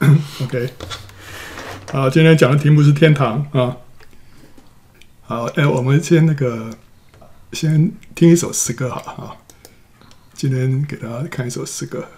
OK，好，今天讲的题目是天堂啊。好，哎，我们先那个，先听一首诗歌好啊。今天给大家看一首诗歌。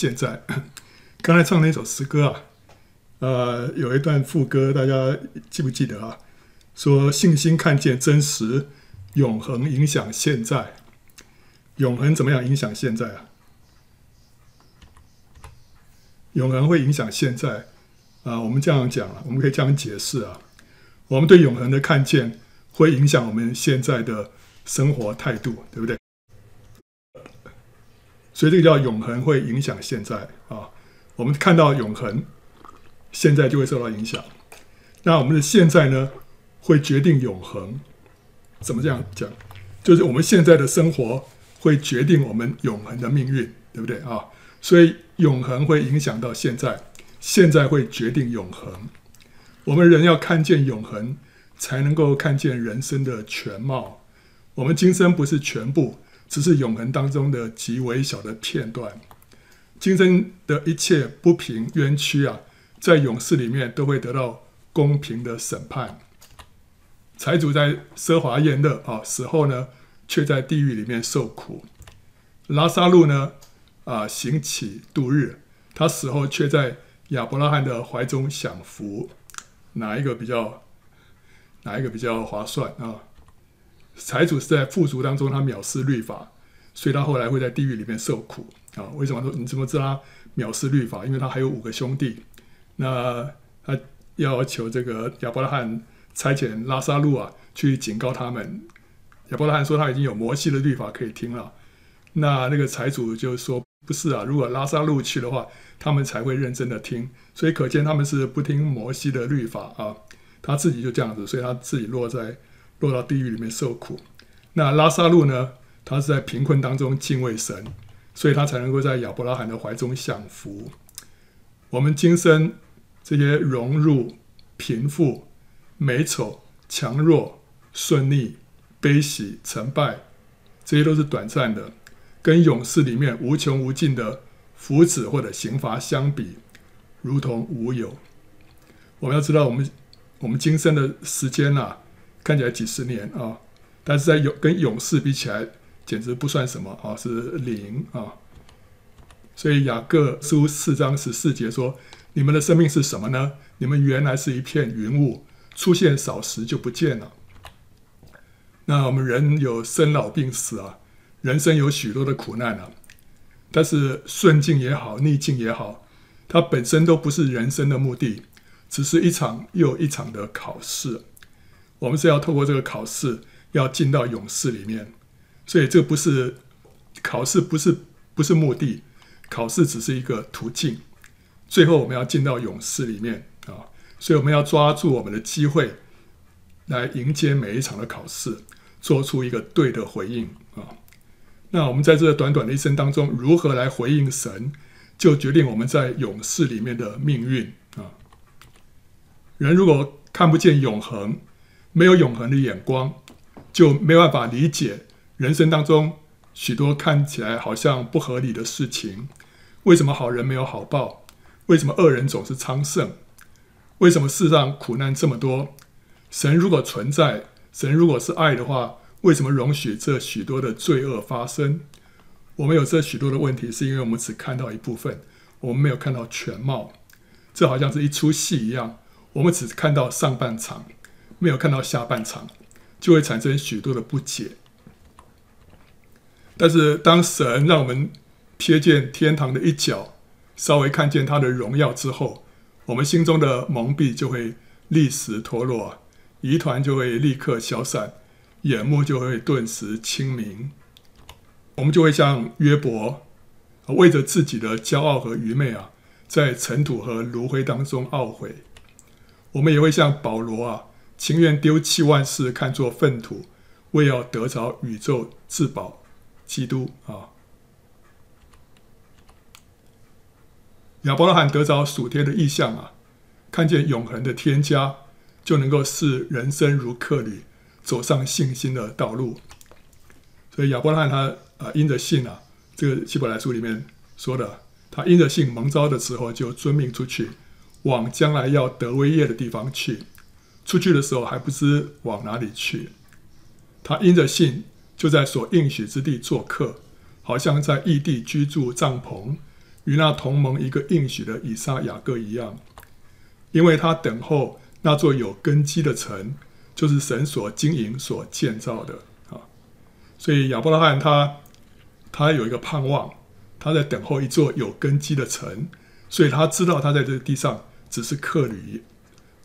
现在，刚才唱那首诗歌啊，呃，有一段副歌，大家记不记得啊？说信心看见真实，永恒影响现在。永恒怎么样影响现在啊？永恒会影响现在，啊，我们这样讲啊，我们可以这样解释啊，我们对永恒的看见会影响我们现在的生活态度，对不对？所以这个叫永恒会影响现在啊。我们看到永恒，现在就会受到影响。那我们的现在呢，会决定永恒。怎么这样讲？就是我们现在的生活会决定我们永恒的命运，对不对啊？所以永恒会影响到现在。现在会决定永恒，我们人要看见永恒，才能够看见人生的全貌。我们今生不是全部，只是永恒当中的极微小的片段。今生的一切不平冤屈啊，在永世里面都会得到公平的审判。财主在奢华宴乐啊，死后呢，却在地狱里面受苦。拉撒路呢，啊，行乞度日，他死后却在。亚伯拉罕的怀中享福，哪一个比较，哪一个比较划算啊？财主是在富足当中，他藐视律法，所以他后来会在地狱里面受苦啊？为什么说你怎么知道他藐视律法？因为他还有五个兄弟，那他要求这个亚伯拉罕差遣拉撒路啊去警告他们。亚伯拉罕说他已经有摩西的律法可以听了，那那个财主就说。不是啊，如果拉撒路去的话，他们才会认真的听。所以可见他们是不听摩西的律法啊。他自己就这样子，所以他自己落在落到地狱里面受苦。那拉撒路呢？他是在贫困当中敬畏神，所以他才能够在亚伯拉罕的怀中享福。我们今生这些荣辱、贫富、美丑、强弱、顺利、悲喜、成败，这些都是短暂的。跟永世里面无穷无尽的福祉或者刑罚相比，如同无有。我们要知道，我们我们今生的时间啊，看起来几十年啊，但是在勇跟勇士比起来，简直不算什么啊，是零啊。所以雅各书四章十四节说：“你们的生命是什么呢？你们原来是一片云雾，出现少时就不见了。”那我们人有生老病死啊。人生有许多的苦难啊，但是顺境也好，逆境也好，它本身都不是人生的目的，只是一场又一场的考试。我们是要透过这个考试，要进到勇士里面。所以这不是考试，不是不是目的，考试只是一个途径。最后我们要进到勇士里面啊，所以我们要抓住我们的机会，来迎接每一场的考试，做出一个对的回应啊。那我们在这短短的一生当中，如何来回应神，就决定我们在勇士里面的命运啊。人如果看不见永恒，没有永恒的眼光，就没办法理解人生当中许多看起来好像不合理的事情。为什么好人没有好报？为什么恶人总是昌盛？为什么世上苦难这么多？神如果存在，神如果是爱的话，为什么容许这许多的罪恶发生？我们有这许多的问题，是因为我们只看到一部分，我们没有看到全貌。这好像是一出戏一样，我们只看到上半场，没有看到下半场，就会产生许多的不解。但是当神让我们瞥见天堂的一角，稍微看见他的荣耀之后，我们心中的蒙蔽就会立时脱落，疑团就会立刻消散。眼目就会顿时清明，我们就会像约伯，为着自己的骄傲和愚昧啊，在尘土和炉灰当中懊悔。我们也会像保罗啊，情愿丢弃万事，看作粪土，为要得着宇宙至宝基督啊。亚伯拉罕得着属天的意象啊，看见永恒的天家，就能够视人生如客旅。走上信心的道路，所以亚伯拉罕他啊，因着信啊，这个希伯来书里面说的，他因着信蒙召的时候就遵命出去，往将来要得威业的地方去。出去的时候还不知往哪里去，他因着信就在所应许之地做客，好像在异地居住帐篷，与那同盟一个应许的以撒、雅各一样，因为他等候那座有根基的城。就是神所经营、所建造的。啊，所以亚伯拉罕他他有一个盼望，他在等候一座有根基的城，所以他知道他在这个地上只是客旅，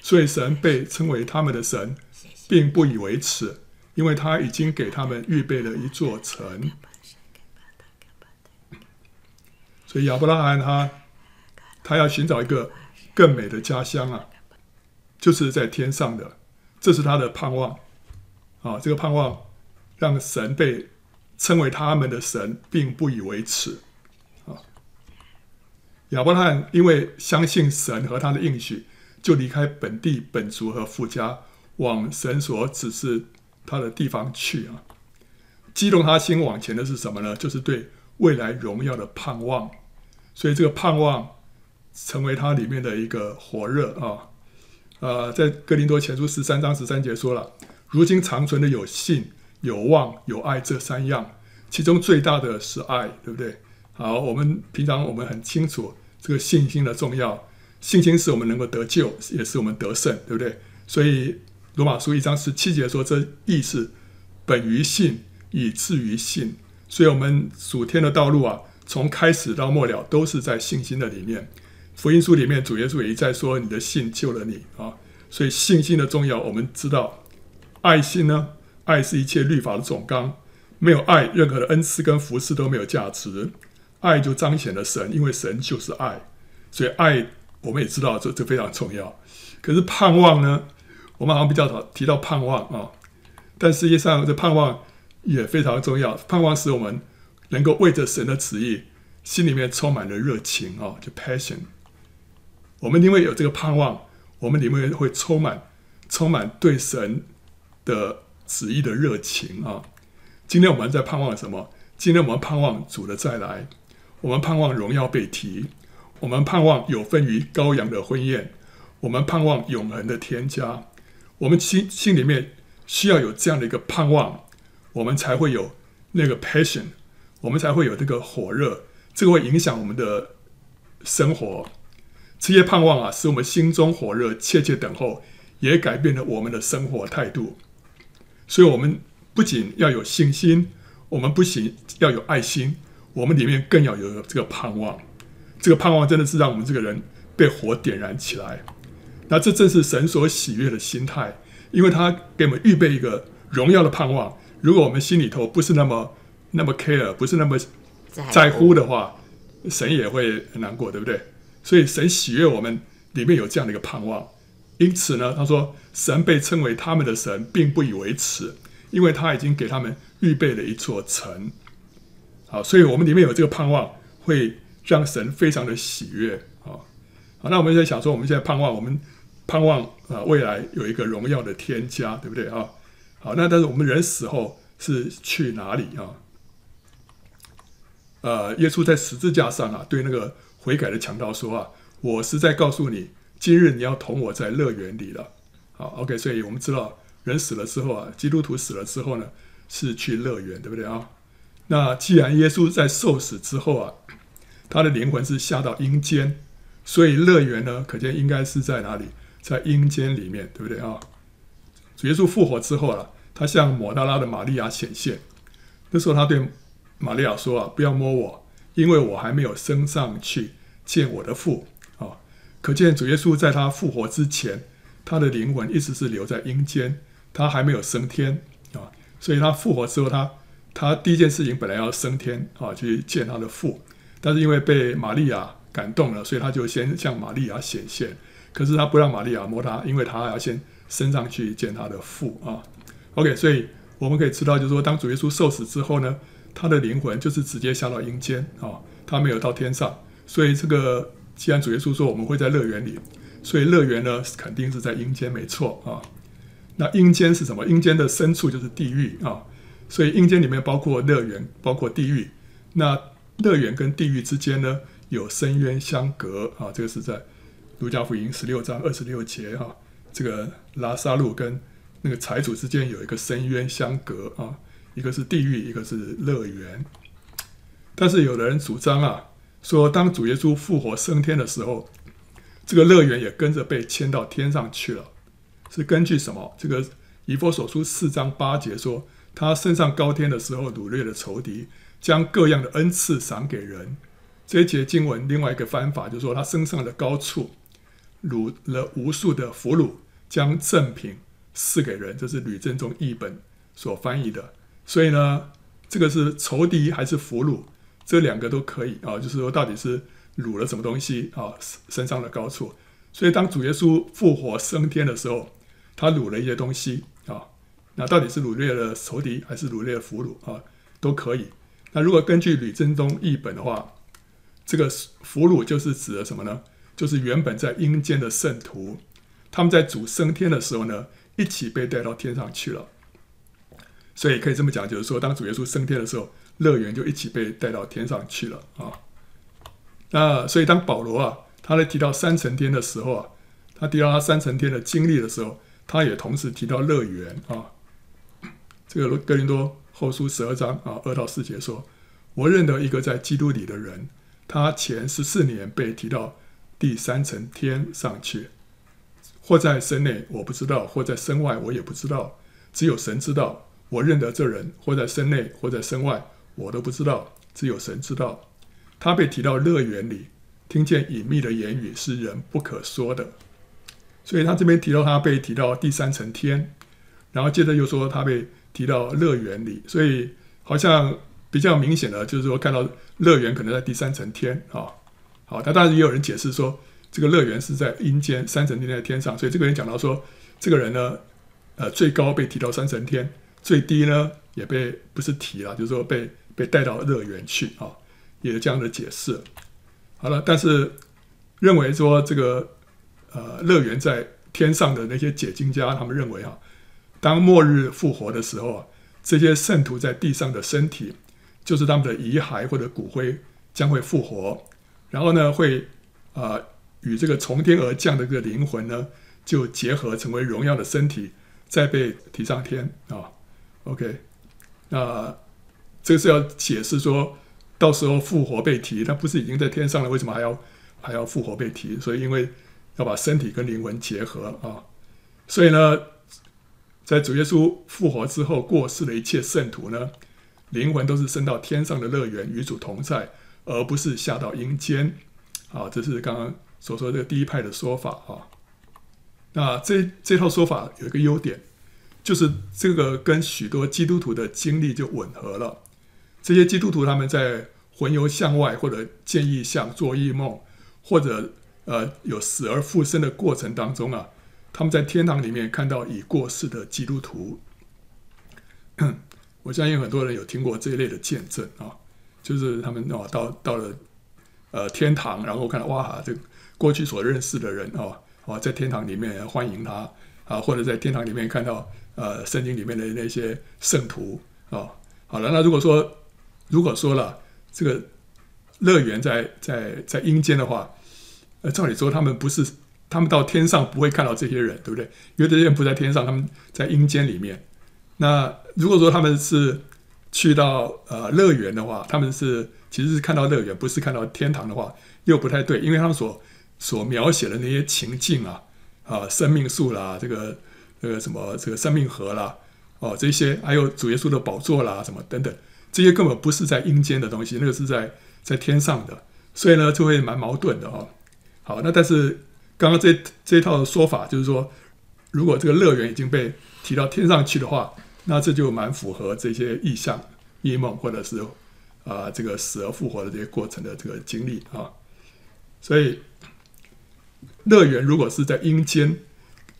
所以神被称为他们的神。并不以为耻，因为他已经给他们预备了一座城。所以亚伯拉罕他他要寻找一个更美的家乡啊，就是在天上的，这是他的盼望啊。这个盼望让神被称为他们的神，并不以为耻啊。亚伯拉罕因为相信神和他的应许，就离开本地本族和富家。往神所指示他的地方去啊，激动他心往前的是什么呢？就是对未来荣耀的盼望。所以这个盼望成为他里面的一个火热啊。呃，在哥林多前书十三章十三节说了，如今长存的有信、有望、有爱这三样，其中最大的是爱，对不对？好，我们平常我们很清楚这个信心的重要，信心使我们能够得救，也使我们得胜，对不对？所以。罗马书一章十七节说：“这义是本于信，以致于信。所以，我们属天的道路啊，从开始到末了，都是在信心的里面。福音书里面，主耶稣也一再说：‘你的信救了你啊！’所以，信心的重要，我们知道。爱心呢？爱是一切律法的总纲。没有爱，任何的恩赐跟服事都没有价值。爱就彰显了神，因为神就是爱。所以，爱我们也知道，这这非常重要。可是，盼望呢？”我们好像比较少提到盼望啊，但实际上这盼望也非常重要。盼望使我们能够为着神的旨意，心里面充满了热情啊，就 passion。我们因为有这个盼望，我们里面会充满充满对神的旨意的热情啊。今天我们在盼望什么？今天我们盼望主的再来，我们盼望荣耀被提，我们盼望有分于羔羊的婚宴，我们盼望永恒的天家。我们心心里面需要有这样的一个盼望，我们才会有那个 passion，我们才会有这个火热，这个会影响我们的生活。这些盼望啊，使我们心中火热，切切等候，也改变了我们的生活态度。所以，我们不仅要有信心，我们不仅要有爱心，我们里面更要有这个盼望。这个盼望真的是让我们这个人被火点燃起来。那这正是神所喜悦的心态，因为他给我们预备一个荣耀的盼望。如果我们心里头不是那么那么 care，不是那么在乎的话，神也会很难过，对不对？所以神喜悦我们里面有这样的一个盼望。因此呢，他说神被称为他们的神，并不以为耻，因为他已经给他们预备了一座城。好，所以我们里面有这个盼望，会让神非常的喜悦。好，好，那我们在想说，我们现在盼望我们。盼望啊，未来有一个荣耀的天家，对不对啊？好，那但是我们人死后是去哪里啊？呃，耶稣在十字架上啊，对那个悔改的强盗说啊：“我是在告诉你，今日你要同我在乐园里了。”好，OK，所以我们知道人死了之后啊，基督徒死了之后呢，是去乐园，对不对啊？那既然耶稣在受死之后啊，他的灵魂是下到阴间，所以乐园呢，可见应该是在哪里？在阴间里面，对不对啊？主耶稣复活之后啊，他向抹大拉的玛利亚显现。那时候他对玛利亚说啊：“不要摸我，因为我还没有升上去见我的父。”啊，可见主耶稣在他复活之前，他的灵魂一直是留在阴间，他还没有升天啊。所以他复活之后，他他第一件事情本来要升天啊，去见他的父，但是因为被玛利亚感动了，所以他就先向玛利亚显现。可是他不让玛利亚摸他，因为他要先升上去见他的父啊。OK，所以我们可以知道，就是说，当主耶稣受死之后呢，他的灵魂就是直接下到阴间啊，他没有到天上。所以这个既然主耶稣说我们会在乐园里，所以乐园呢肯定是在阴间，没错啊。那阴间是什么？阴间的深处就是地狱啊。所以阴间里面包括乐园，包括地狱。那乐园跟地狱之间呢有深渊相隔啊，这个是在。路加福音十六章二十六节哈，这个拉撒路跟那个财主之间有一个深渊相隔啊，一个是地狱，一个是乐园。但是有的人主张啊，说当主耶稣复活升天的时候，这个乐园也跟着被迁到天上去了，是根据什么？这个以弗所书四章八节说，他升上高天的时候，掳掠了仇敌，将各样的恩赐赏给人。这一节经文另外一个翻法就是说，他升上了高处。掳了无数的俘虏，将赠品赐给人，这是吕振中译本所翻译的。所以呢，这个是仇敌还是俘虏？这两个都可以啊，就是说到底是掳了什么东西啊，升上了高处。所以当主耶稣复活升天的时候，他掳了一些东西啊，那到底是掳掠了仇敌还是掳掠俘虏啊，都可以。那如果根据吕振中译本的话，这个俘虏就是指的什么呢？就是原本在阴间的圣徒，他们在主升天的时候呢，一起被带到天上去了。所以可以这么讲，就是说，当主耶稣升天的时候，乐园就一起被带到天上去了啊。那所以当保罗啊，他在提到三层天的时候啊，他提到他三层天的经历的时候，他也同时提到乐园啊。这个哥林多后书十二章啊二到四节说：“我认得一个在基督里的人，他前十四年被提到。”第三层天上去，或在身内，我不知道；或在身外，我也不知道。只有神知道。我认得这人，或在身内，或在身外，我都不知道。只有神知道。他被提到乐园里，听见隐秘的言语，是人不可说的。所以他这边提到他被提到第三层天，然后接着又说他被提到乐园里，所以好像比较明显的，就是说看到乐园可能在第三层天啊。好，但当然也有人解释说，这个乐园是在阴间，三层天在天上，所以这个人讲到说，这个人呢，呃，最高被提到三层天，最低呢也被不是提了，就是说被被带到乐园去啊，也有这样的解释。好了，但是认为说这个呃乐园在天上的那些解经家，他们认为啊，当末日复活的时候啊，这些圣徒在地上的身体，就是他们的遗骸或者骨灰将会复活。然后呢，会啊、呃、与这个从天而降的这个灵魂呢，就结合成为荣耀的身体，再被提上天啊。OK，那这个是要解释说，到时候复活被提，他不是已经在天上了，为什么还要还要复活被提？所以因为要把身体跟灵魂结合啊。所以呢，在主耶稣复活之后过世的一切圣徒呢，灵魂都是升到天上的乐园，与主同在。而不是下到阴间，啊，这是刚刚所说的这个第一派的说法啊。那这这套说法有一个优点，就是这个跟许多基督徒的经历就吻合了。这些基督徒他们在魂游向外，或者见异象、做异梦，或者呃有死而复生的过程当中啊，他们在天堂里面看到已过世的基督徒。我相信很多人有听过这一类的见证啊。就是他们哦，到到了呃天堂，然后看到哇，这过去所认识的人哦，哦，在天堂里面欢迎他啊，或者在天堂里面看到呃圣经里面的那些圣徒啊。好了，那如果说如果说了这个乐园在在在阴间的话，呃，照理说他们不是他们到天上不会看到这些人，对不对？因为这些人不在天上，他们在阴间里面。那如果说他们是去到呃乐园的话，他们是其实是看到乐园，不是看到天堂的话，又不太对，因为他们所所描写的那些情境啊，啊，生命树啦，这个这个什么这个生命河啦，哦，这些还有主耶稣的宝座啦，什么等等，这些根本不是在阴间的东西，那个是在在天上的，所以呢就会蛮矛盾的、哦。好，那但是刚刚这这套的说法就是说，如果这个乐园已经被提到天上去的话。那这就蛮符合这些意象、异梦，或者是啊、这个死而复活的这些过程的这个经历啊。所以，乐园如果是在阴间，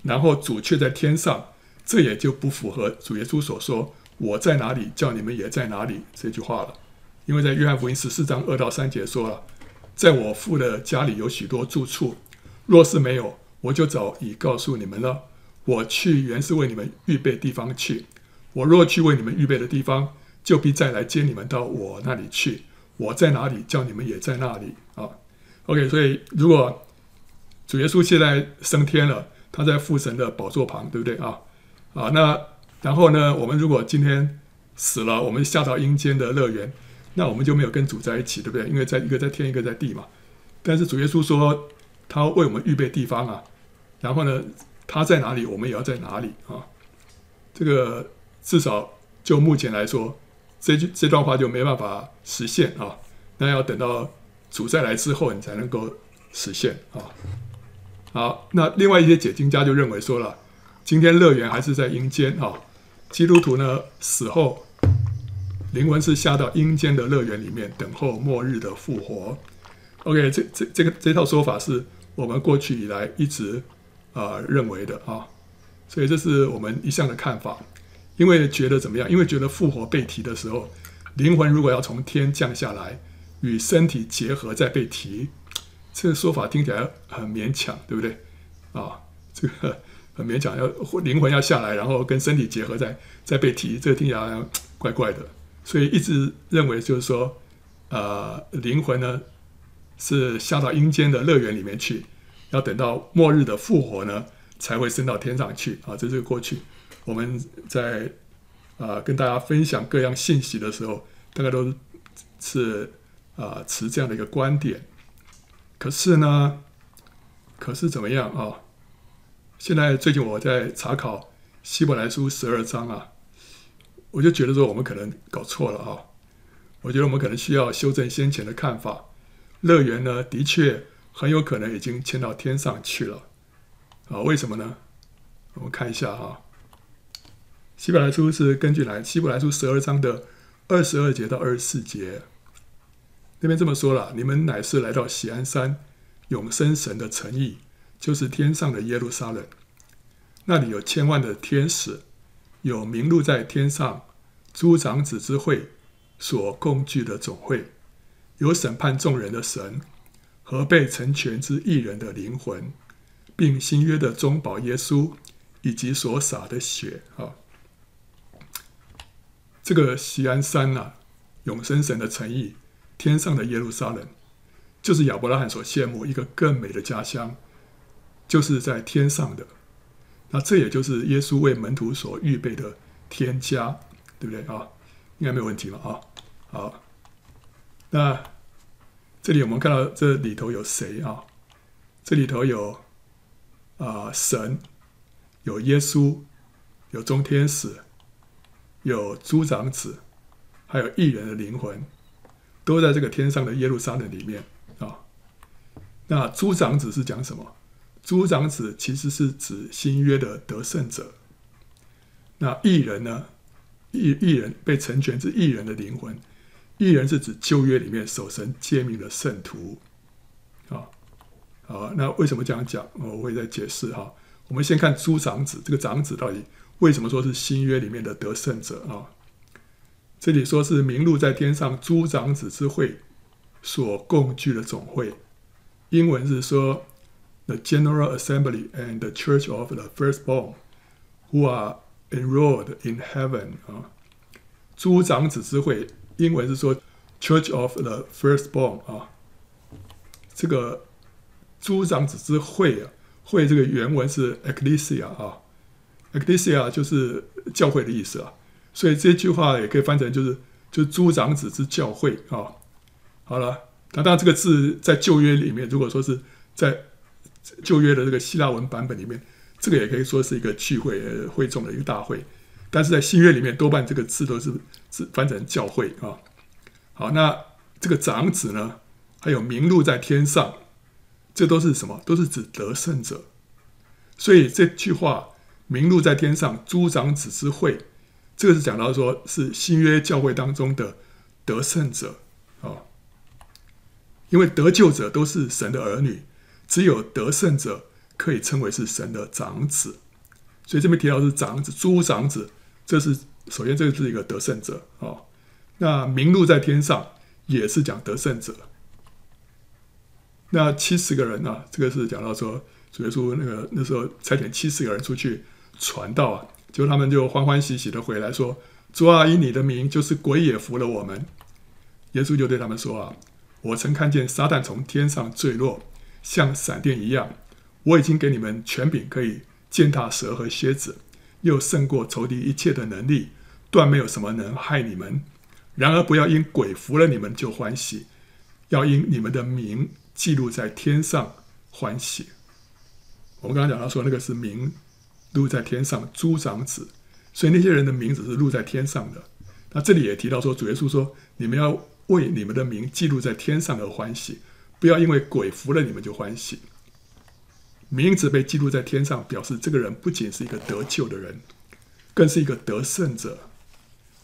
然后主却在天上，这也就不符合主耶稣所说“我在哪里，叫你们也在哪里”这句话了。因为在约翰福音十四章二到三节说了：“在我父的家里有许多住处，若是没有，我就早已告诉你们了。我去原是为你们预备地方去。”我若去为你们预备的地方，就必再来接你们到我那里去。我在哪里，叫你们也在那里啊。OK，所以如果主耶稣现在升天了，他在父神的宝座旁，对不对啊？啊，那然后呢，我们如果今天死了，我们下到阴间的乐园，那我们就没有跟主在一起，对不对？因为在一个在天，一个在地嘛。但是主耶稣说，他为我们预备地方啊。然后呢，他在哪里，我们也要在哪里啊。这个至少就目前来说，这句这段话就没办法实现啊。那要等到主再来之后，你才能够实现啊。好，那另外一些解经家就认为说了，今天乐园还是在阴间啊。基督徒呢，死后灵魂是下到阴间的乐园里面，等候末日的复活。OK，这这这个这套说法是我们过去以来一直啊、呃、认为的啊。所以这是我们一向的看法，因为觉得怎么样？因为觉得复活被提的时候，灵魂如果要从天降下来，与身体结合再被提，这个说法听起来很勉强，对不对？啊，这个很勉强，要灵魂要下来，然后跟身体结合再再被提，这个听起来怪怪的。所以一直认为就是说，呃，灵魂呢是下到阴间的乐园里面去，要等到末日的复活呢。才会升到天上去啊！这是过去我们在啊、跟大家分享各样信息的时候，大概都是啊、持这样的一个观点。可是呢，可是怎么样啊？现在最近我在查考希伯来书十二章啊，我就觉得说我们可能搞错了啊！我觉得我们可能需要修正先前的看法。乐园呢，的确很有可能已经迁到天上去了。啊，为什么呢？我们看一下哈，《希伯来书》是根据来《希伯来书》十二章的二十二节到二十四节，那边这么说了：你们乃是来到锡安山，永生神的城邑，就是天上的耶路撒冷。那里有千万的天使，有名录在天上诸长子之会所共聚的总会，有审判众人的神和被成全之义人的灵魂。并新约的中保耶稣以及所洒的血啊，这个锡安山呐、永生神的诚意，天上的耶路撒冷，就是亚伯拉罕所羡慕一个更美的家乡，就是在天上的。那这也就是耶稣为门徒所预备的天家，对不对啊？应该没有问题了啊。好，那这里我们看到这里头有谁啊？这里头有。啊、神有耶稣，有中天使，有诸长子，还有异人的灵魂，都在这个天上的耶路撒冷里面啊。那诸长子是讲什么？诸长子其实是指新约的得胜者。那异人呢？异异人被成全之异人的灵魂，义人是指旧约里面守神诫命的圣徒啊。啊，那为什么这样讲？我会再解释哈。我们先看诸长子，这个长子到底为什么说是新约里面的得胜者啊？这里说是名录在天上诸长子之会所共聚的总会，英文是说 The General Assembly and the Church of the Firstborn who are enrolled in heaven 啊。诸长子之会，英文是说 Church of the Firstborn 啊，这个。诸长子之会啊，会这个原文是 ecclesia 啊，ecclesia 就是教会的意思啊，所以这句话也可以翻成就是就是诸长子之教会啊。好了，那当然这个字在旧约里面，如果说是在旧约的这个希腊文版本里面，这个也可以说是一个聚会会众的一个大会，但是在新约里面多半这个字都是是翻成教会啊。好，那这个长子呢，还有名录在天上。这都是什么？都是指得胜者。所以这句话“名录在天上，诸长子之会”，这个是讲到说是新约教会当中的得胜者啊。因为得救者都是神的儿女，只有得胜者可以称为是神的长子。所以这边提到是长子，诸长子，这是首先这个是一个得胜者啊。那名录在天上也是讲得胜者。那七十个人啊，这个是讲到说，主耶稣那个那时候差遣七十个人出去传道啊，结果他们就欢欢喜喜的回来说：“主啊，以你的名，就是鬼也服了我们。”耶稣就对他们说：“啊，我曾看见撒旦从天上坠落，像闪电一样，我已经给你们权柄，可以践踏蛇和蝎子，又胜过仇敌一切的能力，断没有什么能害你们。然而不要因鬼服了你们就欢喜，要因你们的名记录在天上欢喜。我们刚刚讲到说，那个是名录在天上诸长子，所以那些人的名字是录在天上的。那这里也提到说，主耶稣说，你们要为你们的名记录在天上而欢喜，不要因为鬼服了你们就欢喜。名字被记录在天上，表示这个人不仅是一个得救的人，更是一个得胜者。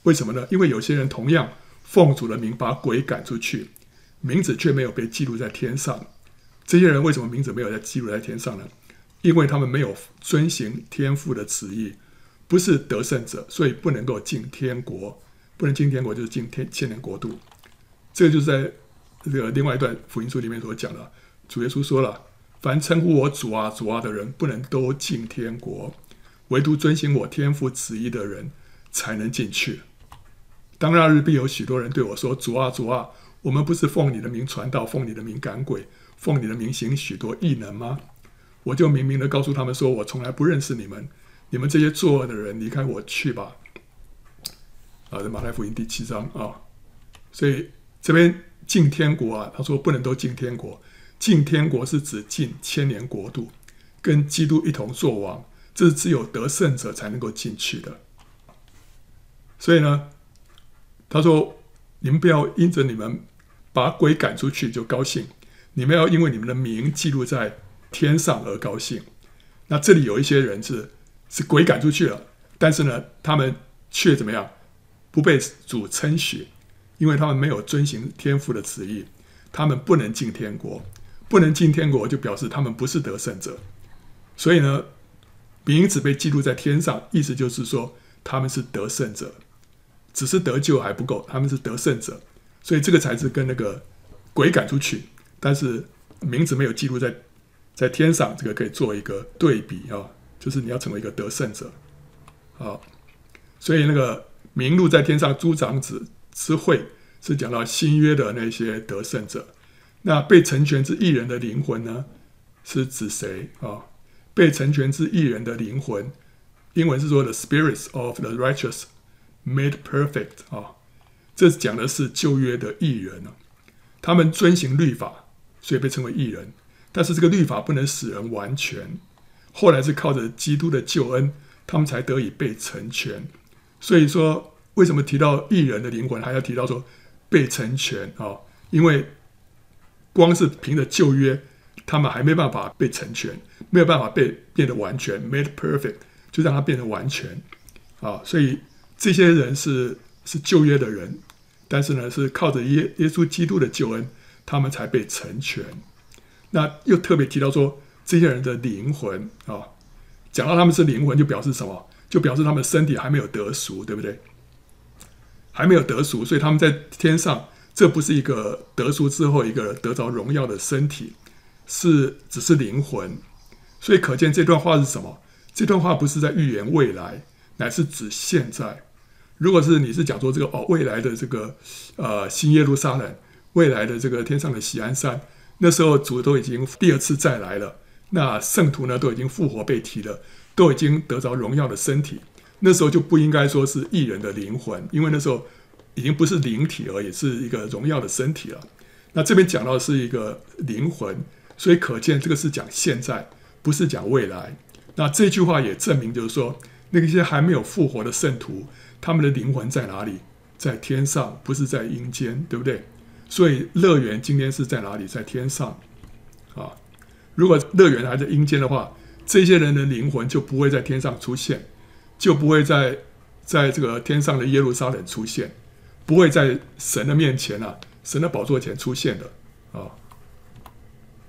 为什么呢？因为有些人同样奉主的名把鬼赶出去，名字却没有被记录在天上。这些人为什么名字没有在记录在天上呢？因为他们没有遵行天父的旨意，不是得胜者，所以不能够进天国。不能进天国，就是进天千年国度。这个就是在这个另外一段福音书里面所讲的。主耶稣说了。凡称呼我主啊主啊的人，不能都进天国，唯独遵行我天父旨意的人才能进去。当那日必有许多人对我说：“主啊主啊，我们不是奉你的名传道，奉你的名赶鬼，奉你的名行许多异能吗？”我就明明的告诉他们说：“我从来不认识你们，你们这些作恶的人，离开我去吧。”啊，马太福音第七章啊，所以这边进天国啊，他说不能都进天国。进天国是指进千年国度，跟基督一同作王，这是只有得胜者才能够进去的。所以呢，他说：“你们不要因着你们把鬼赶出去就高兴，你们要因为你们的名记录在天上而高兴。”那这里有一些人是是鬼赶出去了，但是呢，他们却怎么样？不被主称许，因为他们没有遵行天父的旨意，他们不能进天国。不能进天国，就表示他们不是得胜者。所以呢，名字被记录在天上，意思就是说他们是得胜者，只是得救还不够，他们是得胜者。所以这个才是跟那个鬼赶出去，但是名字没有记录在在天上，这个可以做一个对比啊，就是你要成为一个得胜者。好，所以那个名录在天上诸长子之会是讲到新约的那些得胜者。那被成全之义人的灵魂呢？是指谁啊？被成全之义人的灵魂，英文是说 “the spirits of the righteous made perfect” 啊。这讲的是旧约的义人啊，他们遵行律法，所以被称为义人。但是这个律法不能使人完全，后来是靠着基督的救恩，他们才得以被成全。所以说，为什么提到义人的灵魂，还要提到说被成全啊？因为光是凭着旧约，他们还没办法被成全，没有办法被变得完全，made perfect，就让他变得完全啊！所以这些人是是旧约的人，但是呢，是靠着耶耶稣基督的救恩，他们才被成全。那又特别提到说，这些人的灵魂啊，讲到他们是灵魂，就表示什么？就表示他们身体还没有得赎，对不对？还没有得赎，所以他们在天上。这不是一个得赎之后一个得着荣耀的身体，是只是灵魂，所以可见这段话是什么？这段话不是在预言未来，乃是指现在。如果是你是讲说这个哦，未来的这个呃新耶路撒冷，未来的这个天上的喜安山，那时候主都已经第二次再来了，那圣徒呢都已经复活被提了，都已经得着荣耀的身体，那时候就不应该说是异人的灵魂，因为那时候。已经不是灵体而已，是一个荣耀的身体了。那这边讲到是一个灵魂，所以可见这个是讲现在，不是讲未来。那这句话也证明，就是说那些还没有复活的圣徒，他们的灵魂在哪里？在天上，不是在阴间，对不对？所以乐园今天是在哪里？在天上啊。如果乐园还在阴间的话，这些人的灵魂就不会在天上出现，就不会在在这个天上的耶路撒冷出现。不会在神的面前啊，神的宝座前出现的啊。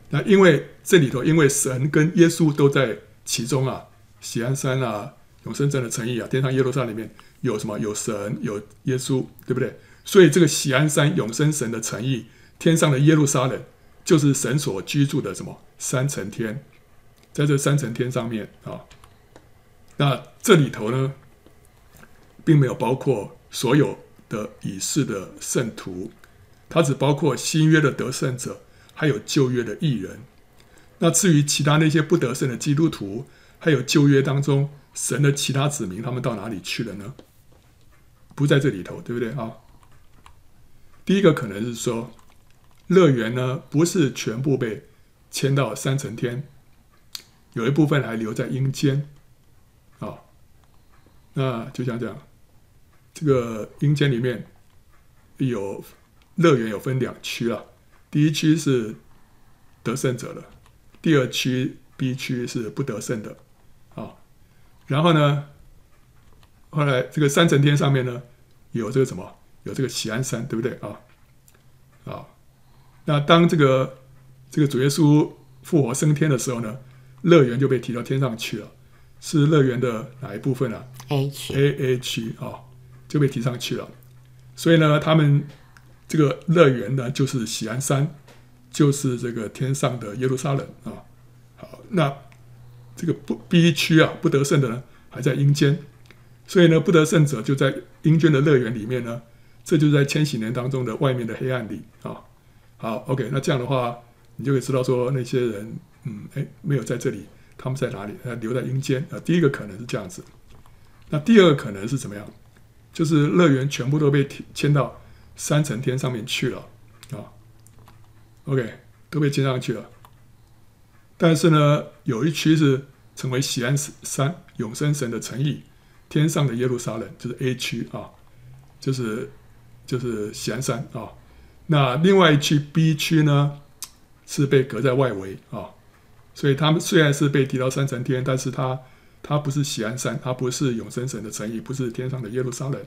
那因为这里头，因为神跟耶稣都在其中啊，喜安山啊，永生城的诚意啊，天上耶路撒里面有什么？有神，有耶稣，对不对？所以这个喜安山永生神的诚意，天上的耶路撒冷，就是神所居住的什么三层天，在这三层天上面啊。那这里头呢，并没有包括所有。的已逝的圣徒，它只包括新约的得胜者，还有旧约的义人。那至于其他那些不得胜的基督徒，还有旧约当中神的其他子民，他们到哪里去了呢？不在这里头，对不对啊？第一个可能是说，乐园呢不是全部被迁到三层天，有一部分还留在阴间啊。那就像这样，这个阴间里面有乐园，有分两区啊。第一区是得胜者了，第二区 B 区是不得胜的。然后呢，后来这个三层天上面呢，有这个什么？有这个喜安山，对不对啊？啊，那当这个这个主耶稣复活升天的时候呢，乐园就被提到天上去了。是乐园的哪一部分啊区，A A 区啊，就被提上去了。所以呢，他们。这个乐园呢，就是喜安山，就是这个天上的耶路撒冷啊。好，那这个不 B 区啊，不得胜的呢，还在阴间，所以呢，不得胜者就在阴间的乐园里面呢。这就在千禧年当中的外面的黑暗里啊。好，OK，那这样的话，你就可以知道说那些人，嗯，哎，没有在这里，他们在哪里？他留在阴间啊。第一个可能是这样子，那第二个可能是怎么样？就是乐园全部都被迁到。三层天上面去了啊，OK，都被迁上去了。但是呢，有一区是成为喜安山永生神的城邑，天上的耶路撒冷，就是 A 区啊，就是就是喜安山啊。那另外一区 B 区呢，是被隔在外围啊，所以他们虽然是被提到三层天，但是它它不是喜安山，它不是永生神的城邑，不是天上的耶路撒冷。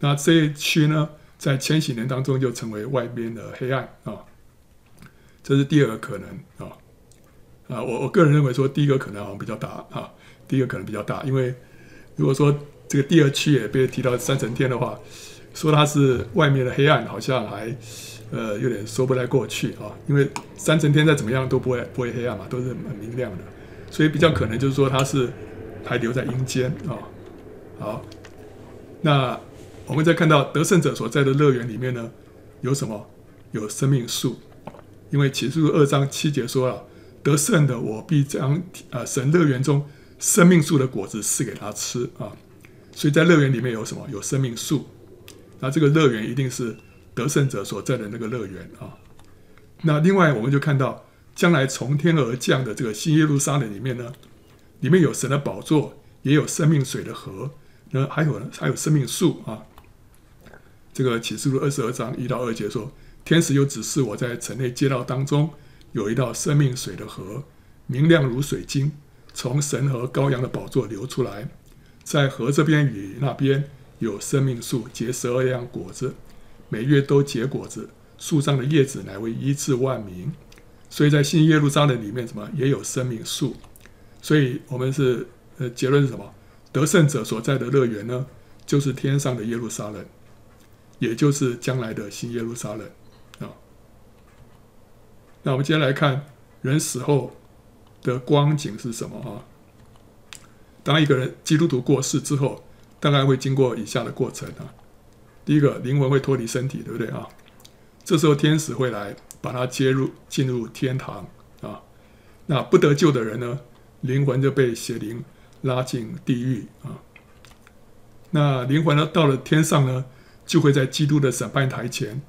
那这一区呢？在千禧年当中，就成为外边的黑暗啊，这是第二个可能啊啊，我我个人认为说，第一个可能好像比较大啊，第一个可能比较大，因为如果说这个第二区也被提到三层天的话，说它是外面的黑暗，好像还呃有点说不太过去啊，因为三层天再怎么样都不会不会黑暗嘛，都是很明亮的，所以比较可能就是说它是还留在阴间啊，好，那。我们再看到得胜者所在的乐园里面呢，有什么？有生命树，因为启示录二章七节说了，得胜的我必将啊神乐园中生命树的果子赐给他吃啊，所以在乐园里面有什么？有生命树，那这个乐园一定是得胜者所在的那个乐园啊。那另外我们就看到将来从天而降的这个新耶路撒冷里面呢，里面有神的宝座，也有生命水的河，那还有，还有生命树啊。这个启示录二十二章一到二节说，天使又指示我在城内街道当中有一道生命水的河，明亮如水晶，从神和羔羊的宝座流出来，在河这边与那边有生命树结十二样果子，每月都结果子，树上的叶子乃为医治万民。所以在新耶路撒冷里面，什么也有生命树。所以我们是呃结论是什么？得胜者所在的乐园呢，就是天上的耶路撒冷。也就是将来的新耶路撒冷。那我们接下来看人死后的光景是什么啊？当一个人基督徒过世之后，大概会经过以下的过程啊。第一个，灵魂会脱离身体，对不对啊？这时候天使会来把他接入进入天堂啊。那不得救的人呢，灵魂就被邪灵拉进地狱啊。那灵魂呢，到了天上呢？就会在基督的审判台前，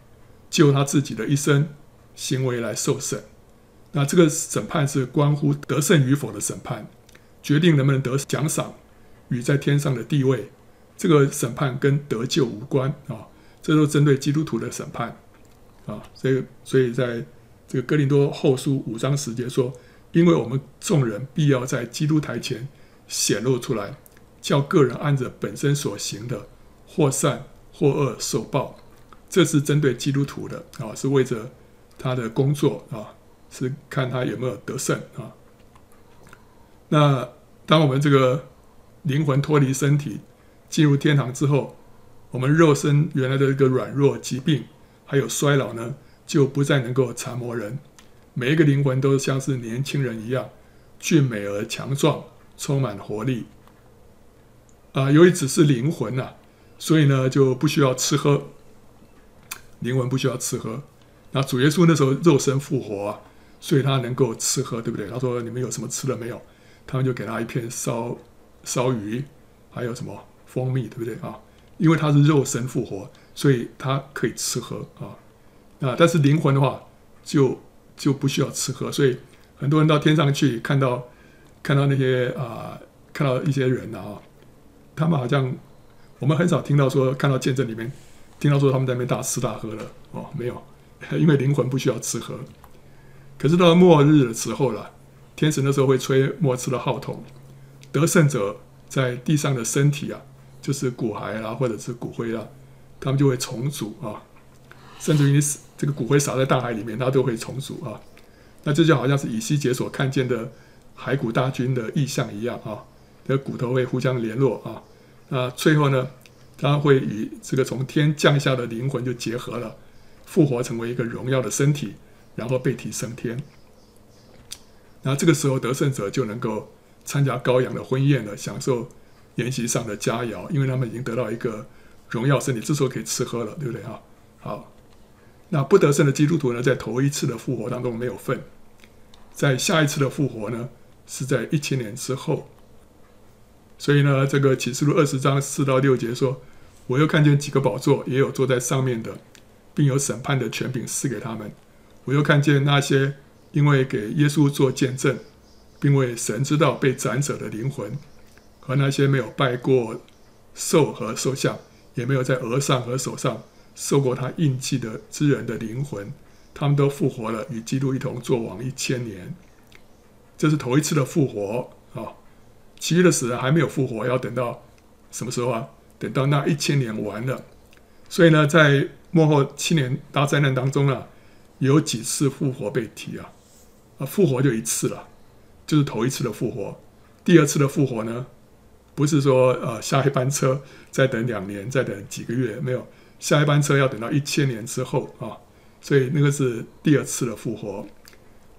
就他自己的一生行为来受审。那这个审判是关乎得胜与否的审判，决定能不能得奖赏与在天上的地位。这个审判跟得救无关啊，这都针对基督徒的审判啊。所以，所以在这个哥林多后书五章十节说：“因为我们众人必要在基督台前显露出来，叫个人按着本身所行的，或善。”或恶受报，这是针对基督徒的啊，是为着他的工作啊，是看他有没有得胜啊。那当我们这个灵魂脱离身体进入天堂之后，我们肉身原来的一个软弱、疾病还有衰老呢，就不再能够缠磨人。每一个灵魂都像是年轻人一样，俊美而强壮，充满活力啊。由于只是灵魂呐、啊。所以呢，就不需要吃喝，灵魂不需要吃喝。那主耶稣那时候肉身复活啊，所以他能够吃喝，对不对？他说：“你们有什么吃的没有？”他们就给他一片烧烧鱼，还有什么蜂蜜，对不对啊？因为他是肉身复活，所以他可以吃喝啊。啊，但是灵魂的话，就就不需要吃喝。所以很多人到天上去，看到看到那些啊，看到一些人啊，他们好像我们很少听到说看到见证里面听到说他们在那边大吃大喝了哦，没有，因为灵魂不需要吃喝。可是到了末日的时候了，天使那时候会吹末次的号筒，得胜者在地上的身体啊，就是骨骸啊，或者是骨灰啊，他们就会重组啊，甚至于你这个骨灰撒在大海里面，它都会重组啊。那这就好像是以西结所看见的骸骨大军的意象一样啊，这骨头会互相联络啊，那最后呢，它会与这个从天降下的灵魂就结合了，复活成为一个荣耀的身体。然后被提升天，那这个时候得胜者就能够参加羔羊的婚宴了，享受筵席上的佳肴，因为他们已经得到一个荣耀身体，这时候可以吃喝了，对不对啊？好，那不得胜的基督徒呢，在头一次的复活当中没有份，在下一次的复活呢，是在一千年之后。所以呢，这个启示录二十章四到六节说：“我又看见几个宝座，也有坐在上面的，并有审判的权柄赐给他们。”我又看见那些因为给耶稣做见证，并为神之道被斩者的灵魂，和那些没有拜过兽和兽像，也没有在额上和手上受过他印记的之人的灵魂，他们都复活了，与基督一同作王一千年。这是头一次的复活啊！其余的死人还没有复活，要等到什么时候啊？等到那一千年完了。所以呢，在末后七年大灾难当中、啊。有几次复活被提啊？啊，复活就一次了，就是头一次的复活。第二次的复活呢，不是说呃下一班车再等两年，再等几个月，没有，下一班车要等到一千年之后啊。所以那个是第二次的复活。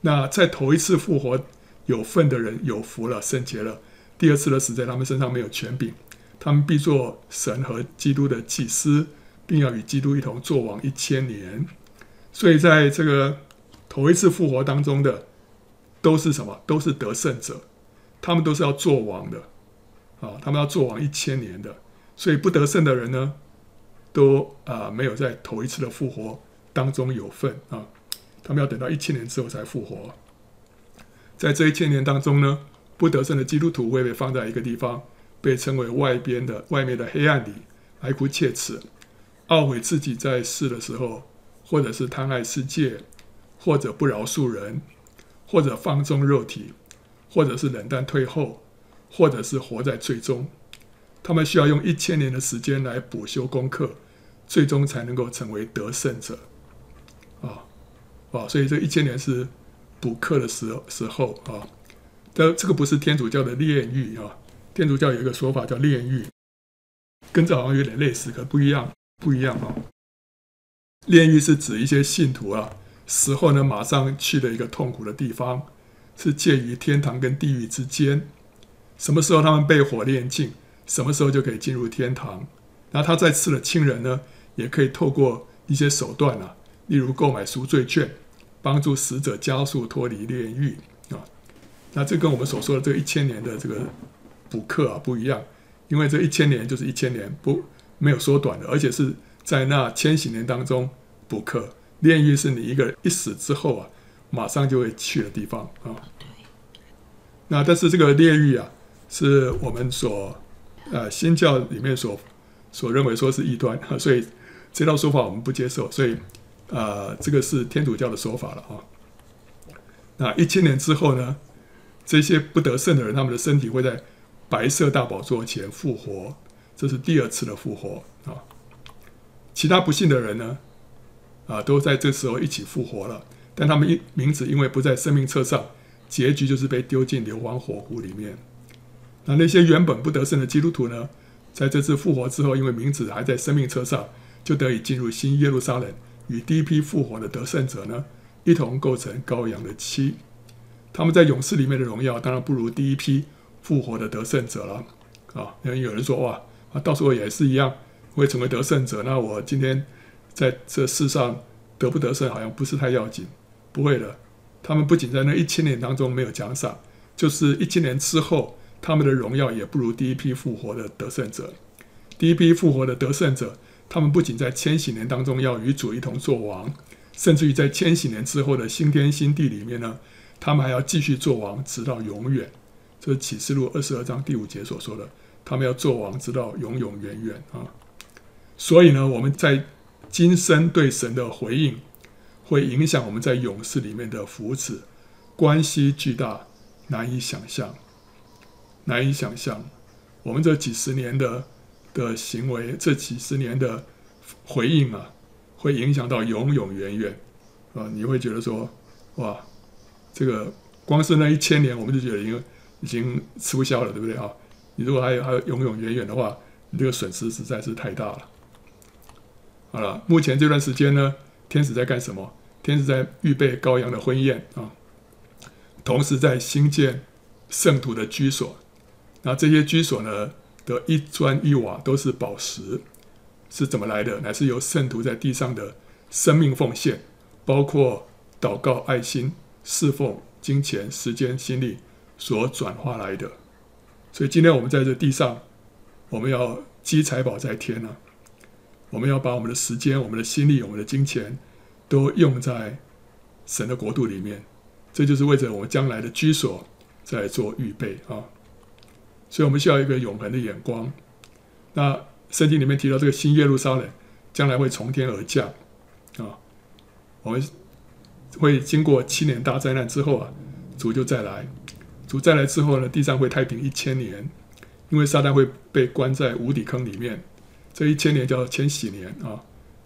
那在头一次复活有份的人有福了，圣洁了。第二次的死在他们身上没有权柄，他们必做神和基督的祭司，并要与基督一同作王一千年。所以，在这个头一次复活当中的，都是什么？都是得胜者，他们都是要做王的，啊，他们要做王一千年的。所以不得胜的人呢，都啊没有在头一次的复活当中有份啊，他们要等到一千年之后才复活。在这一千年当中呢，不得胜的基督徒会被放在一个地方，被称为外边的外面的黑暗里，哀哭切齿，懊悔自己在世的时候。或者是贪爱世界，或者不饶恕人，或者放纵肉体，或者是冷淡退后，或者是活在罪中，他们需要用一千年的时间来补修功课，最终才能够成为得胜者。啊，啊，所以这一千年是补课的时时候啊。但这个不是天主教的炼狱啊，天主教有一个说法叫炼狱，跟这好像有点类似，可不一样，不一样啊。炼狱是指一些信徒啊死后呢，马上去的一个痛苦的地方，是介于天堂跟地狱之间。什么时候他们被火炼尽，什么时候就可以进入天堂。然后他再次的亲人呢，也可以透过一些手段啊，例如购买赎罪券，帮助死者加速脱离炼狱啊。那这跟我们所说的这一千年的这个补课啊不一样，因为这一千年就是一千年，不没有缩短的，而且是。在那千禧年当中补课，炼狱是你一个人一死之后啊，马上就会去的地方啊。那但是这个炼狱啊，是我们所呃新教里面所所认为说是异端，所以这套说法我们不接受。所以呃，这个是天主教的说法了啊。那一千年之后呢，这些不得胜的人，他们的身体会在白色大宝座前复活，这是第二次的复活啊。其他不信的人呢，啊，都在这时候一起复活了，但他们一名字因为不在生命册上，结局就是被丢进硫磺火湖里面。那那些原本不得胜的基督徒呢，在这次复活之后，因为名字还在生命册上，就得以进入新耶路撒冷，与第一批复活的得胜者呢，一同构成羔羊的妻。他们在勇士里面的荣耀，当然不如第一批复活的得胜者了。啊，因为有人说哇，啊，到时候也是一样。会成为得胜者，那我今天在这世上得不得胜，好像不是太要紧。不会的，他们不仅在那一千年当中没有奖赏，就是一千年之后，他们的荣耀也不如第一批复活的得胜者。第一批复活的得胜者，他们不仅在千禧年当中要与主一同作王，甚至于在千禧年之后的新天新地里面呢，他们还要继续作王，直到永远。这是启示录二十二章第五节所说的，他们要做王，直到永永远远啊。所以呢，我们在今生对神的回应，会影响我们在永世里面的福祉，关系巨大，难以想象，难以想象。我们这几十年的的行为，这几十年的回应啊，会影响到永永远远啊！你会觉得说，哇，这个光是那一千年，我们就觉得已经已经吃不消了，对不对啊？你如果还有还有永永远远的话，你这个损失实在是太大了。好了，目前这段时间呢，天使在干什么？天使在预备羔羊的婚宴啊，同时在兴建圣徒的居所。那这些居所呢的一砖一瓦都是宝石，是怎么来的？乃是由圣徒在地上的生命奉献，包括祷告、爱心、侍奉、金钱、时间、心力所转化来的。所以今天我们在这地上，我们要积财宝在天呢、啊。我们要把我们的时间、我们的心力、我们的金钱，都用在神的国度里面。这就是为着我们将来的居所在做预备啊！所以，我们需要一个永恒的眼光。那圣经里面提到这个新耶路撒冷将来会从天而降啊！我们会经过七年大灾难之后啊，主就再来。主再来之后呢，地上会太平一千年，因为撒旦会被关在无底坑里面。这一千年叫千禧年啊，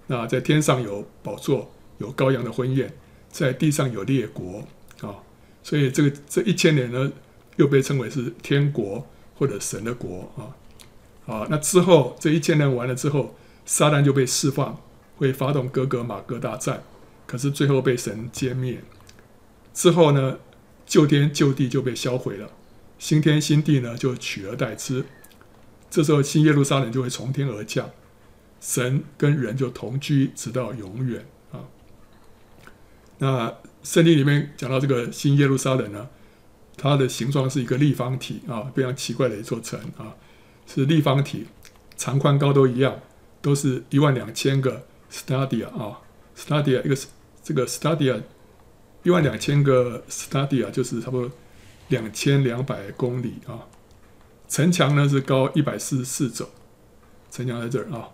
那在天上有宝座，有羔羊的婚宴，在地上有列国啊，所以这个这一千年呢，又被称为是天国或者神的国啊。啊，那之后这一千年完了之后，撒旦就被释放，会发动哥格玛各大战，可是最后被神歼灭。之后呢，旧天旧地就被销毁了，新天新地呢就取而代之。这时候，新耶路撒冷就会从天而降，神跟人就同居，直到永远啊。那圣经里面讲到这个新耶路撒冷呢，它的形状是一个立方体啊，非常奇怪的一座城啊，是立方体，长宽高都一样，都是一万两千个 stadia 啊，stadia 一个这个 stadia 一万两千个 study 啊就是差不多两千两百公里啊。城墙呢是高一百四十四肘，城墙在这儿啊，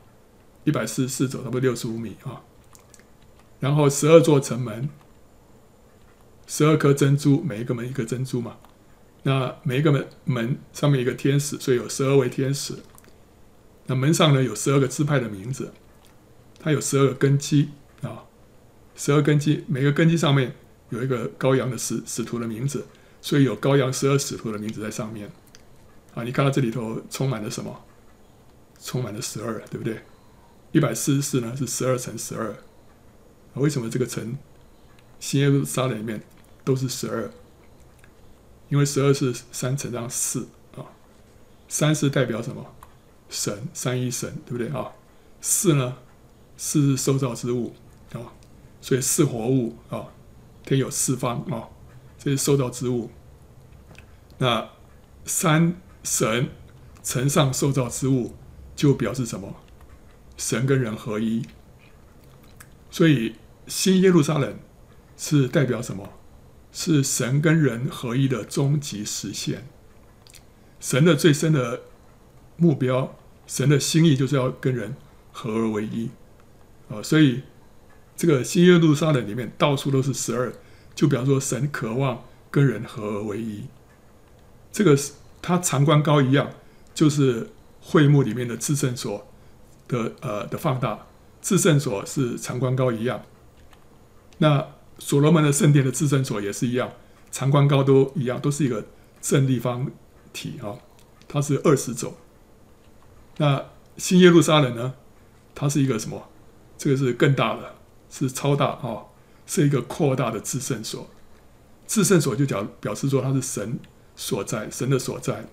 一百四十四肘，差不多六十五米啊。然后十二座城门，十二颗珍珠，每一个门一个珍珠嘛。那每一个门门上面一个天使，所以有十二位天使。那门上呢有十二个支派的名字，它有十二个根基啊，十二根基，每个根基上面有一个羔羊的使使徒的名字，所以有羔羊十二使徒的名字在上面。啊，你看到这里头充满了什么？充满了十二，对不对？一百四十四呢是十二乘十二。为什么这个城新耶路撒冷里面都是十二？因为十二是三乘上四啊，三是代表什么？神，三一神，对不对啊？四呢，四是受造之物啊，所以四活物啊，天有四方啊，这是受造之物。那三。神乘上受造之物，就表示什么？神跟人合一。所以新耶路撒冷是代表什么？是神跟人合一的终极实现。神的最深的目标，神的心意就是要跟人合而为一。啊，所以这个新耶路撒冷里面到处都是十二，就表示说神渴望跟人合而为一。这个是。它长宽高一样，就是会幕里面的至圣所的呃的放大，至圣所是长宽高一样。那所罗门的圣殿的至圣所也是一样，长宽高都一样，都是一个正立方体啊，它是二十种。那新耶路撒冷呢，它是一个什么？这个是更大的，是超大啊，是一个扩大的至圣所。至圣所就表表示说它是神。所在，神的所在，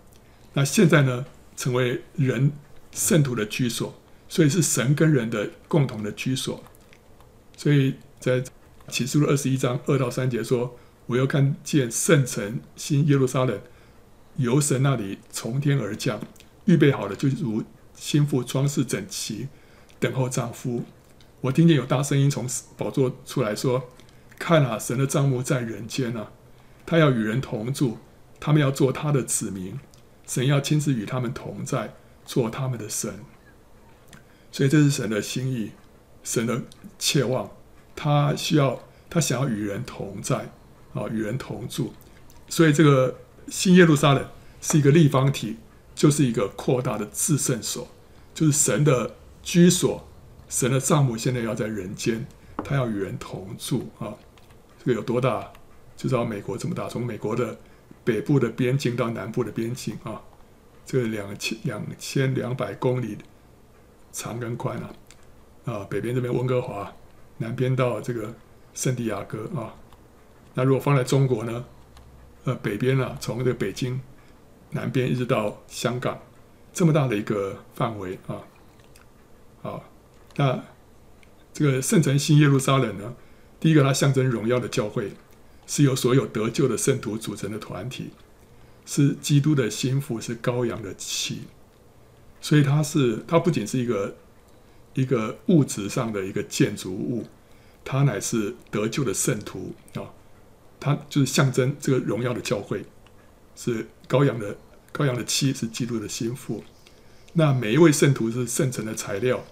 那现在呢，成为人圣徒的居所，所以是神跟人的共同的居所。所以在启示录二十一章二到三节说：“我又看见圣城新耶路撒冷由神那里从天而降，预备好了，就如新妇装饰整齐，等候丈夫。我听见有大声音从宝座出来说：“看啊，神的帐幕在人间啊，他要与人同住，他们要做他的子民，神要亲自与他们同在，做他们的神。”所以这是神的心意，神的切望，他需要，他想要与人同在。啊，与人同住，所以这个新耶路撒冷是一个立方体，就是一个扩大的至圣所，就是神的居所，神的帐幕现在要在人间，他要与人同住啊。这个有多大？就知道美国这么大，从美国的北部的边境到南部的边境啊，这个两千两千两百公里长跟宽啊，啊，北边这边温哥华，南边到这个圣地亚哥啊。那如果放在中国呢？呃，北边啊，从这个北京南边一直到香港，这么大的一个范围啊，那这个圣城新耶路撒冷呢，第一个它象征荣耀的教会，是由所有得救的圣徒组成的团体，是基督的心腹，是羔羊的妻，所以它是它不仅是一个一个物质上的一个建筑物，它乃是得救的圣徒啊。它就是象征这个荣耀的教会，是羔羊的羔羊的妻，是基督的心腹。那每一位圣徒是圣城的材料，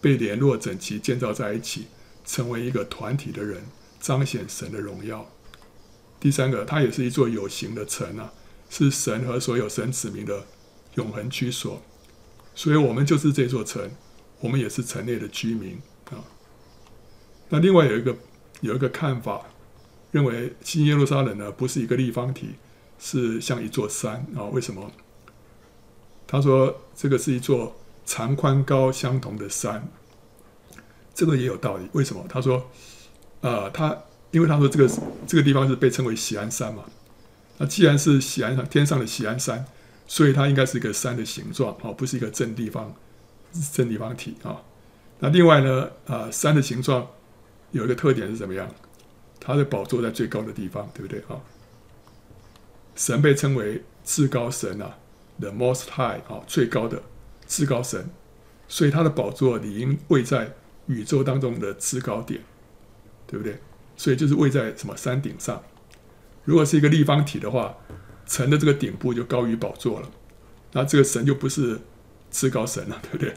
被联络整齐建造在一起，成为一个团体的人，彰显神的荣耀。第三个，它也是一座有形的城啊，是神和所有神子民的永恒居所。所以，我们就是这座城，我们也是城内的居民啊。那另外有一个有一个看法。认为新耶路撒冷呢，不是一个立方体，是像一座山啊？为什么？他说这个是一座长宽高相同的山，这个也有道理。为什么？他说，呃，他因为他说这个这个地方是被称为喜安山嘛，那既然是喜安山，天上的喜安山，所以它应该是一个山的形状啊，不是一个正立方正立方体啊。那另外呢，呃，山的形状有一个特点是怎么样？它的宝座在最高的地方，对不对啊？神被称为至高神啊，The Most High 啊，最高的至高神，所以他的宝座理应位在宇宙当中的至高点，对不对？所以就是位在什么山顶上。如果是一个立方体的话，城的这个顶部就高于宝座了，那这个神就不是至高神了，对不对？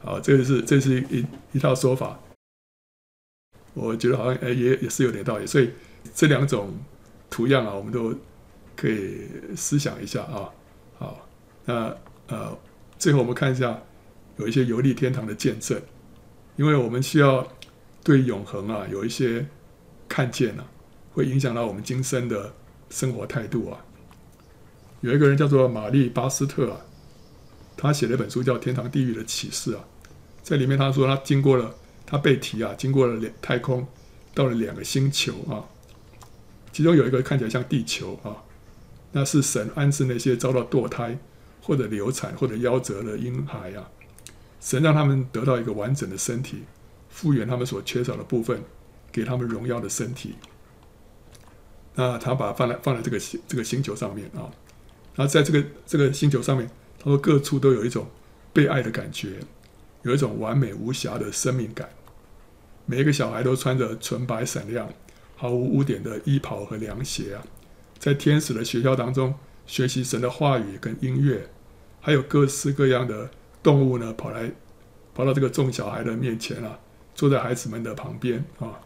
好，这个是这是一一套说法。我觉得好像哎也也是有点道理，所以这两种图样啊，我们都可以思想一下啊。好，那呃，最后我们看一下有一些游历天堂的见证，因为我们需要对永恒啊有一些看见啊，会影响到我们今生的生活态度啊。有一个人叫做玛丽巴斯特啊，他写了一本书叫《天堂地狱的启示》啊，在里面他说他经过了。他被提啊，经过了两太空，到了两个星球啊，其中有一个看起来像地球啊，那是神安置那些遭到堕胎或者流产或者夭折的婴孩啊，神让他们得到一个完整的身体，复原他们所缺少的部分，给他们荣耀的身体。那他把放在放在这个这个星球上面啊，然后在这个这个星球上面，他说各处都有一种被爱的感觉。有一种完美无瑕的生命感，每一个小孩都穿着纯白闪亮、毫无污点的衣袍和凉鞋啊，在天使的学校当中学习神的话语跟音乐，还有各式各样的动物呢，跑来跑到这个众小孩的面前啊，坐在孩子们的旁边啊，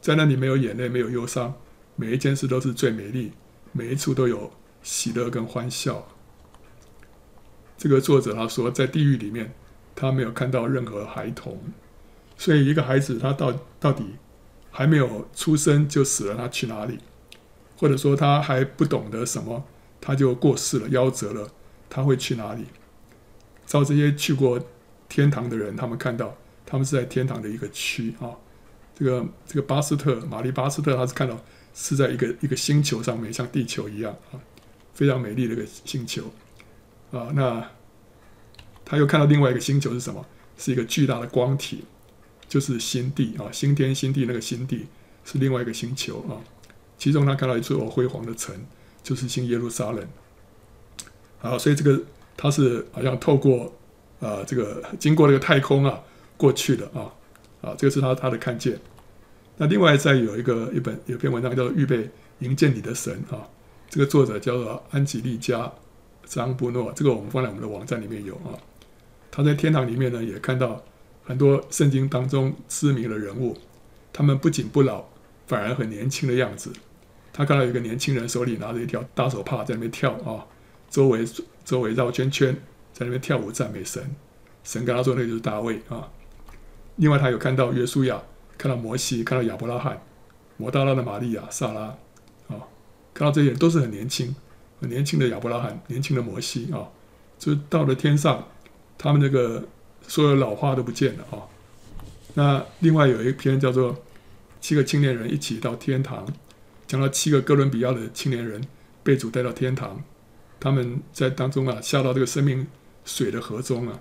在那里没有眼泪，没有忧伤，每一件事都是最美丽，每一处都有喜乐跟欢笑。这个作者他说，在地狱里面。他没有看到任何孩童，所以一个孩子他到到底还没有出生就死了，他去哪里？或者说他还不懂得什么，他就过世了，夭折了，他会去哪里？照这些去过天堂的人，他们看到他们是在天堂的一个区啊。这个这个巴斯特玛丽巴斯特，他是看到是在一个一个星球上面，像地球一样啊，非常美丽的一个星球啊。那。他又看到另外一个星球是什么？是一个巨大的光体，就是新地啊，新天新地那个新地是另外一个星球啊。其中他看到一座辉煌的城，就是新耶路撒冷。好，所以这个他是好像透过啊、这个经过这个太空啊过去的啊啊，这个是他他的看见。那另外再有一个一本有篇文章叫做《预备迎接你的神》啊，这个作者叫做安吉丽加张布诺，这个我们放在我们的网站里面有啊。他在天堂里面呢，也看到很多圣经当中知名的人物，他们不仅不老，反而很年轻的样子。他看到有一个年轻人手里拿着一条大手帕在那边跳啊，周围周围绕圈圈，在那边跳舞赞美神。神跟他说，那就是大卫啊。另外，他有看到约书亚。看到摩西，看到亚伯拉罕，摩大拉的玛利亚、萨拉，啊，看到这些人都是很年轻，很年轻的亚伯拉罕，年轻的摩西啊，就到了天上，他们那个所有老化都不见了啊。那另外有一篇叫做《七个青年人一起到天堂》，讲到七个哥伦比亚的青年人被主带到天堂，他们在当中啊下到这个生命水的河中啊，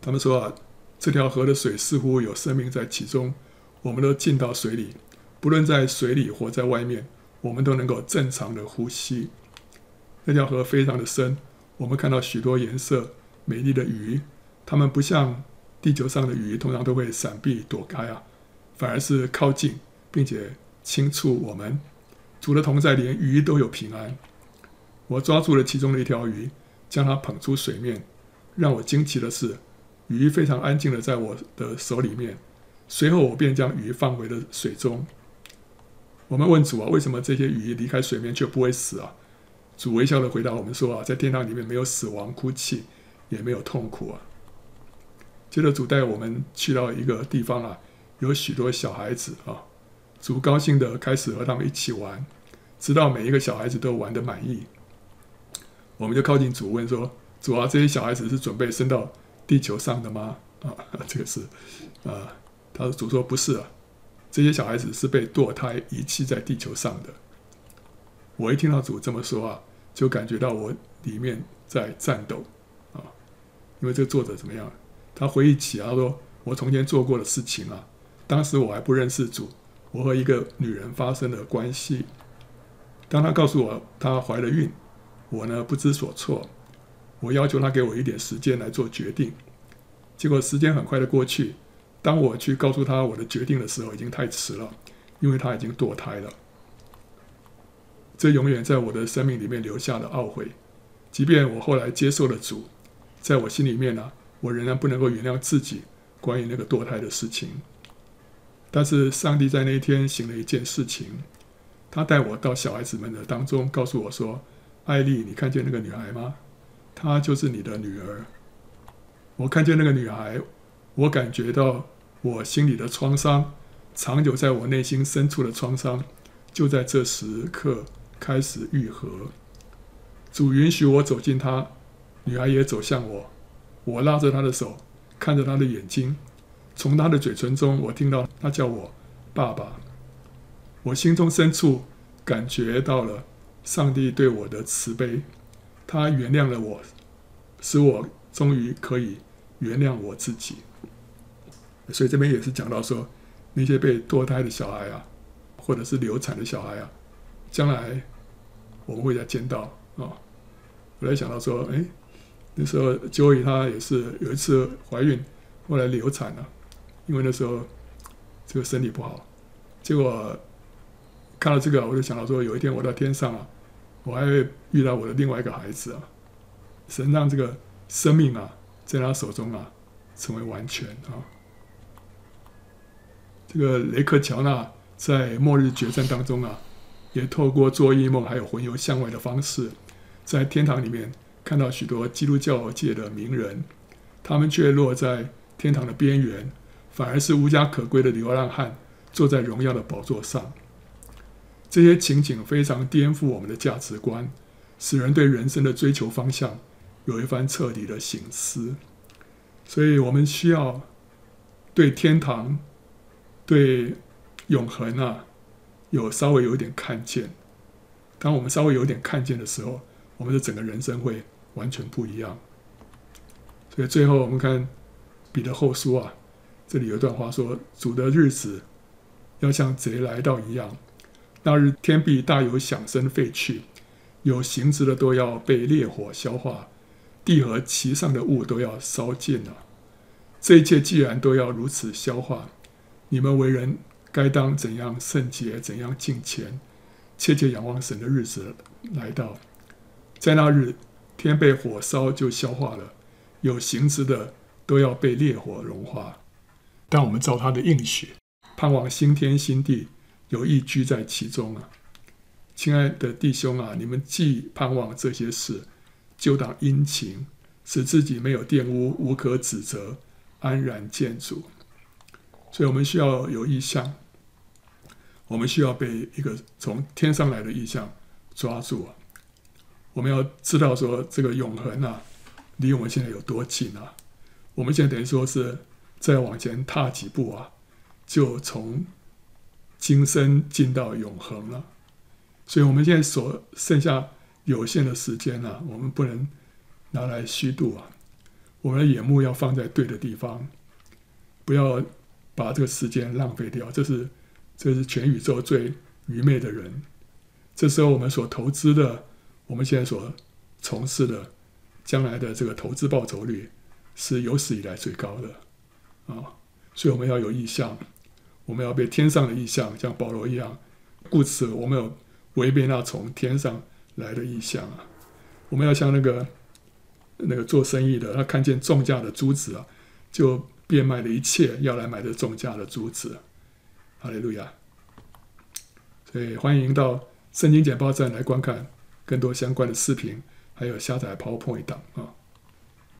他们说啊。这条河的水似乎有生命在其中，我们都进到水里，不论在水里或在外面，我们都能够正常的呼吸。那条河非常的深，我们看到许多颜色美丽的鱼，它们不像地球上的鱼，通常都会闪避躲开啊，反而是靠近，并且轻触我们。除了同在，连鱼都有平安。我抓住了其中的一条鱼，将它捧出水面。让我惊奇的是。鱼非常安静的在我的手里面，随后我便将鱼放回了水中。我们问主啊，为什么这些鱼离开水面却不会死啊？主微笑的回答我们说啊，在天堂里面没有死亡、哭泣，也没有痛苦啊。接着主带我们去到一个地方啊，有许多小孩子啊，主高兴的开始和他们一起玩，直到每一个小孩子都玩得满意。我们就靠近主问说：主啊，这些小孩子是准备升到地球上的吗？啊，这个是，啊，他说主说不是啊，这些小孩子是被堕胎遗弃在地球上的。我一听到主这么说啊，就感觉到我里面在颤抖啊，因为这个作者怎么样？他回忆起啊，他说我从前做过的事情啊，当时我还不认识主，我和一个女人发生了关系。当他告诉我她怀了孕，我呢不知所措。我要求他给我一点时间来做决定，结果时间很快的过去。当我去告诉他我的决定的时候，已经太迟了，因为他已经堕胎了。这永远在我的生命里面留下了懊悔。即便我后来接受了主，在我心里面呢、我仍然不能够原谅自己关于那个堕胎的事情。但是上帝在那一天行了一件事情，他带我到小孩子们的当中，告诉我说：“艾丽，你看见那个女孩吗？”她就是你的女儿。我看见那个女孩，我感觉到我心里的创伤，长久在我内心深处的创伤，就在这时刻开始愈合。主允许我走近她，女孩也走向我。我拉着她的手，看着她的眼睛，从她的嘴唇中，我听到她叫我爸爸。我心中深处感觉到了上帝对我的慈悲。他原谅了我，使我终于可以原谅我自己。所以这边也是讲到说，那些被堕胎的小孩啊，或者是流产的小孩啊，将来我们会再见到啊、我来想到说，哎，那时候 Joey 她也是有一次怀孕，后来流产了，因为那时候这个身体不好。结果看到这个，我就想到说，有一天我到天上啊。我还会遇到我的另外一个孩子啊，神让这个生命啊，在他手中啊，成为完全啊。这个雷克乔纳在末日决战当中啊，也透过做异梦还有魂游向外的方式，在天堂里面看到许多基督教界的名人，他们却落在天堂的边缘，反而是无家可归的流浪汉，坐在荣耀的宝座上。这些情景非常颠覆我们的价值观，使人对人生的追求方向有一番彻底的醒思。所以，我们需要对天堂、对永恒啊，有稍微有点看见。当我们稍微有点看见的时候，我们的整个人生会完全不一样。所以，最后我们看彼得后书啊，这里有一段话说：“主的日子要像贼来到一样。”那日天必大有响声废去，有形质的都要被烈火消化，地和其上的物都要烧尽了。这一切既然都要如此消化，你们为人该当怎样圣洁，怎样敬虔，切切仰望神的日子来到，在那日天被火烧就消化了，有形质的都要被烈火融化。但我们照他的应许，盼望新天新地。有意居在其中啊，亲爱的弟兄啊，你们既盼望这些事，就当殷勤，使自己没有玷污，无可指责，安然见主。所以，我们需要有意向，我们需要被一个从天上来的意向抓住啊。我们要知道说，这个永恒啊，离我们现在有多近啊？我们现在等于说是再往前踏几步啊，就从。今生进到永恒了，所以我们现在所剩下有限的时间呢、啊，我们不能拿来虚度啊。我们的眼目要放在对的地方，不要把这个时间浪费掉。这是这是全宇宙最愚昧的人。这时候我们所投资的，我们现在所从事的，将来的这个投资报酬率是有史以来最高的啊。所以我们要有意向。我们要被天上的异象，像保罗一样，故此我们要违背那从天上来的异象啊！我们要像那个那个做生意的，他看见重价的珠子啊，就变卖了一切，要来买这重价的珠子。哈利路亚！所以欢迎到圣经简报站来观看更多相关的视频，还有下载 PowerPoint 档啊。